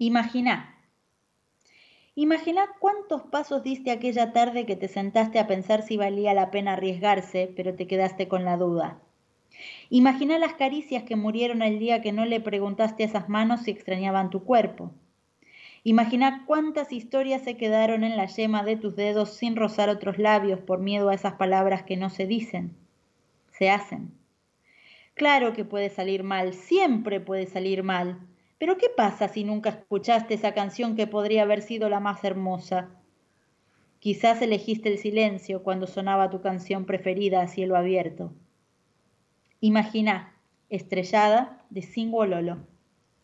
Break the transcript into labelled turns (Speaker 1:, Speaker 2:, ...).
Speaker 1: Imagina. Imagina cuántos pasos diste aquella tarde que te sentaste a pensar si valía la pena arriesgarse, pero te quedaste con la duda. Imagina las caricias que murieron el día que no le preguntaste a esas manos si extrañaban tu cuerpo. Imagina cuántas historias se quedaron en la yema de tus dedos sin rozar otros labios por miedo a esas palabras que no se dicen, se hacen. Claro que puede salir mal, siempre puede salir mal, pero ¿qué pasa si nunca escuchaste esa canción que podría haber sido la más hermosa? Quizás elegiste el silencio cuando sonaba tu canción preferida a cielo abierto. Imagina, estrellada de Lolo.